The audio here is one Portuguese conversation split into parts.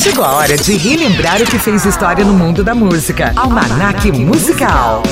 Chegou a hora de relembrar o que fez história no mundo da música. Almanac Musical.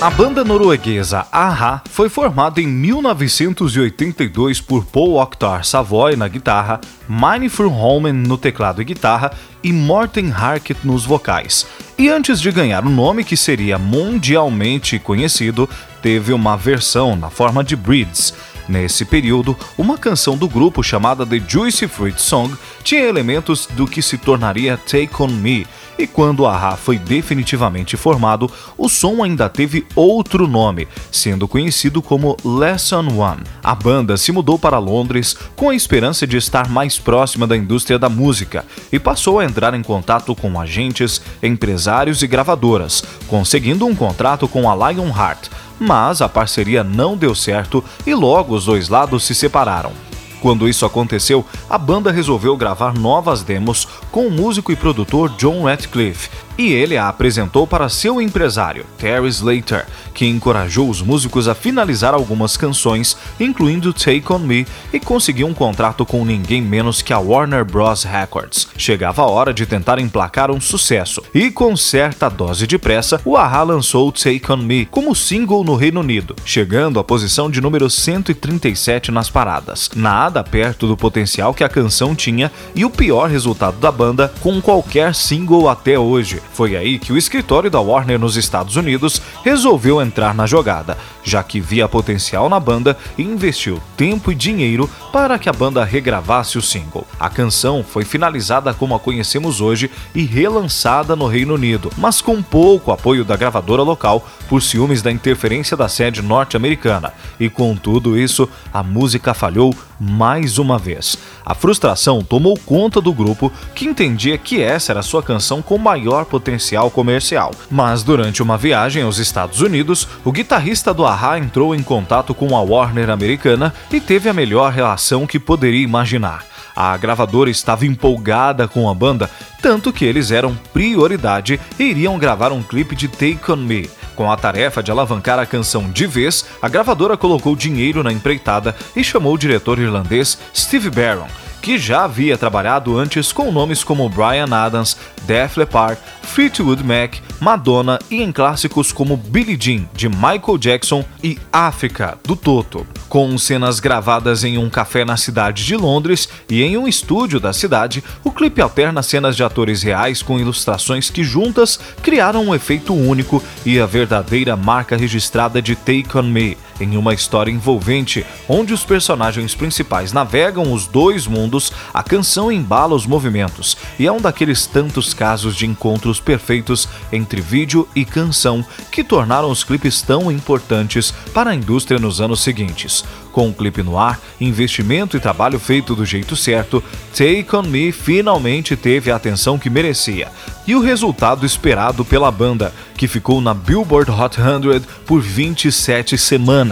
A banda norueguesa a-ha foi formada em 1982 por Paul Oktar Savoy na guitarra, Mine Holmen no teclado e guitarra e Morten Harket nos vocais. E antes de ganhar o um nome que seria mundialmente conhecido, teve uma versão na forma de Breeds. Nesse período, uma canção do grupo chamada The Juicy Fruit Song tinha elementos do que se tornaria Take On Me, e quando a Ra foi definitivamente formado, o som ainda teve outro nome, sendo conhecido como Lesson One. A banda se mudou para Londres com a esperança de estar mais próxima da indústria da música e passou a entrar em contato com agentes, empresários e gravadoras, conseguindo um contrato com a Lionheart mas a parceria não deu certo e logo os dois lados se separaram. Quando isso aconteceu, a banda resolveu gravar novas demos com o músico e produtor John Ratcliffe, e ele a apresentou para seu empresário, Terry Slater, que encorajou os músicos a finalizar algumas canções, incluindo Take On Me, e conseguiu um contrato com ninguém menos que a Warner Bros. Records. Chegava a hora de tentar emplacar um sucesso, e com certa dose de pressa, o Aha lançou Take On Me como single no Reino Unido, chegando à posição de número 137 nas paradas. Nada perto do potencial que a canção tinha e o pior resultado da banda com qualquer single até hoje. Foi aí que o escritório da Warner nos Estados Unidos resolveu entrar na jogada, já que via potencial na banda e investiu tempo e dinheiro para que a banda regravasse o single. A canção foi finalizada como a conhecemos hoje e relançada no Reino Unido, mas com pouco apoio da gravadora local por ciúmes da interferência da sede norte-americana. E com tudo isso, a música falhou mais uma vez. A frustração tomou conta do grupo, que entendia que essa era sua canção com maior potencial comercial. Mas durante uma viagem aos Estados Unidos, o guitarrista do Aha entrou em contato com a Warner americana e teve a melhor relação que poderia imaginar. A gravadora estava empolgada com a banda, tanto que eles eram prioridade e iriam gravar um clipe de Take On Me. Com a tarefa de alavancar a canção de vez, a gravadora colocou dinheiro na empreitada e chamou o diretor irlandês Steve Barron, que já havia trabalhado antes com nomes como Brian Adams, Def Leppard, Fleetwood Mac, Madonna e em clássicos como Billie Jean, de Michael Jackson e África, do Toto. Com cenas gravadas em um café na cidade de Londres e em um estúdio da cidade, o clipe alterna cenas de atores reais com ilustrações que juntas criaram um efeito único e a verdadeira marca registrada de Take On Me, em uma história envolvente onde os personagens principais navegam os dois mundos, a canção embala os movimentos e é um daqueles tantos casos de encontros perfeitos entre vídeo e canção que tornaram os clipes tão importantes para a indústria nos anos seguintes. Com o clipe no ar, investimento e trabalho feito do jeito certo, Take On Me finalmente teve a atenção que merecia e o resultado esperado pela banda, que ficou na Billboard Hot 100 por 27 semanas,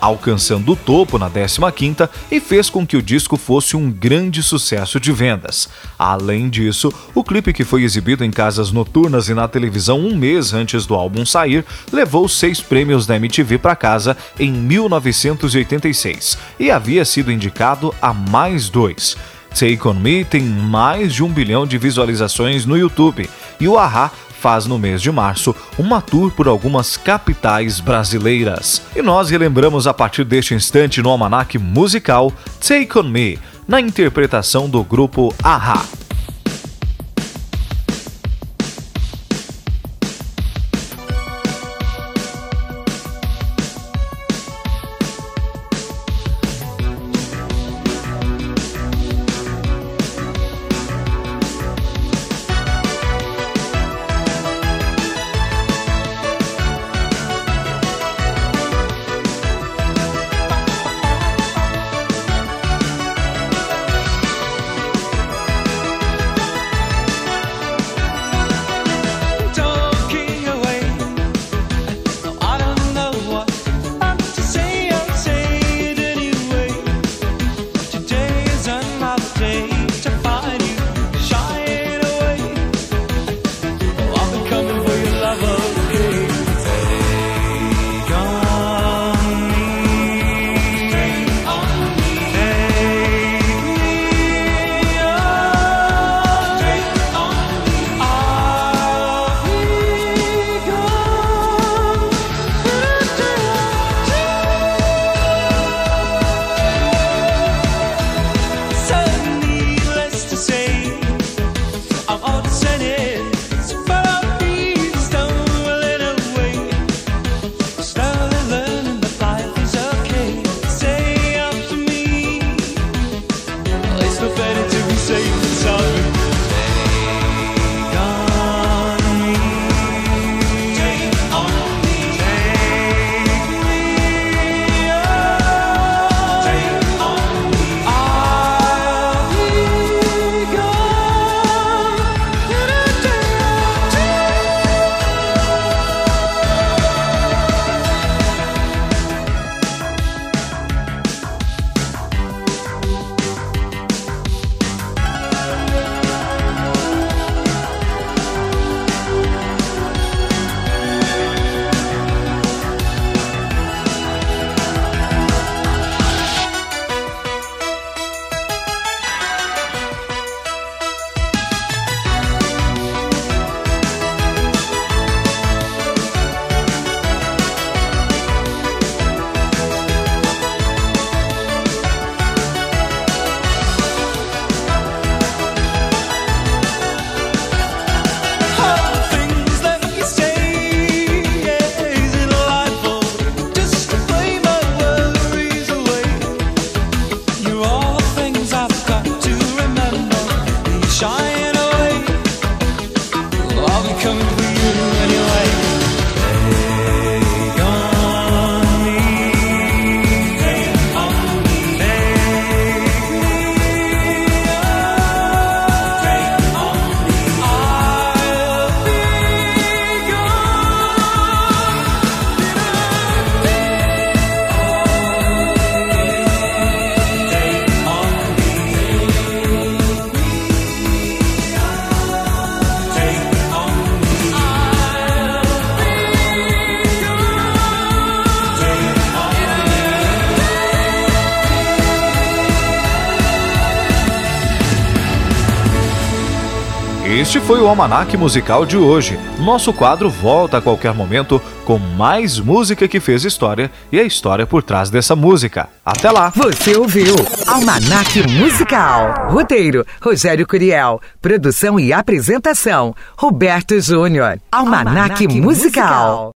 alcançando o topo na 15ª e fez com que o disco fosse um grande sucesso de vendas. Além disso, o clipe que foi exibido em casas noturnas e na televisão um mês antes do álbum sair, levou seis prêmios da MTV para casa em 1986 e havia sido indicado a mais dois. Take On Me tem mais de um bilhão de visualizações no YouTube e o Aha faz no mês de março uma tour por algumas capitais brasileiras. E nós relembramos a partir deste instante no almanac musical Take On Me, na interpretação do grupo Aha. Este foi o Almanac Musical de hoje. Nosso quadro volta a qualquer momento com mais música que fez história e a história por trás dessa música. Até lá! Você ouviu Almanac Musical. Roteiro: Rogério Curiel. Produção e apresentação: Roberto Júnior. Almanac, Almanac Musical. Musical.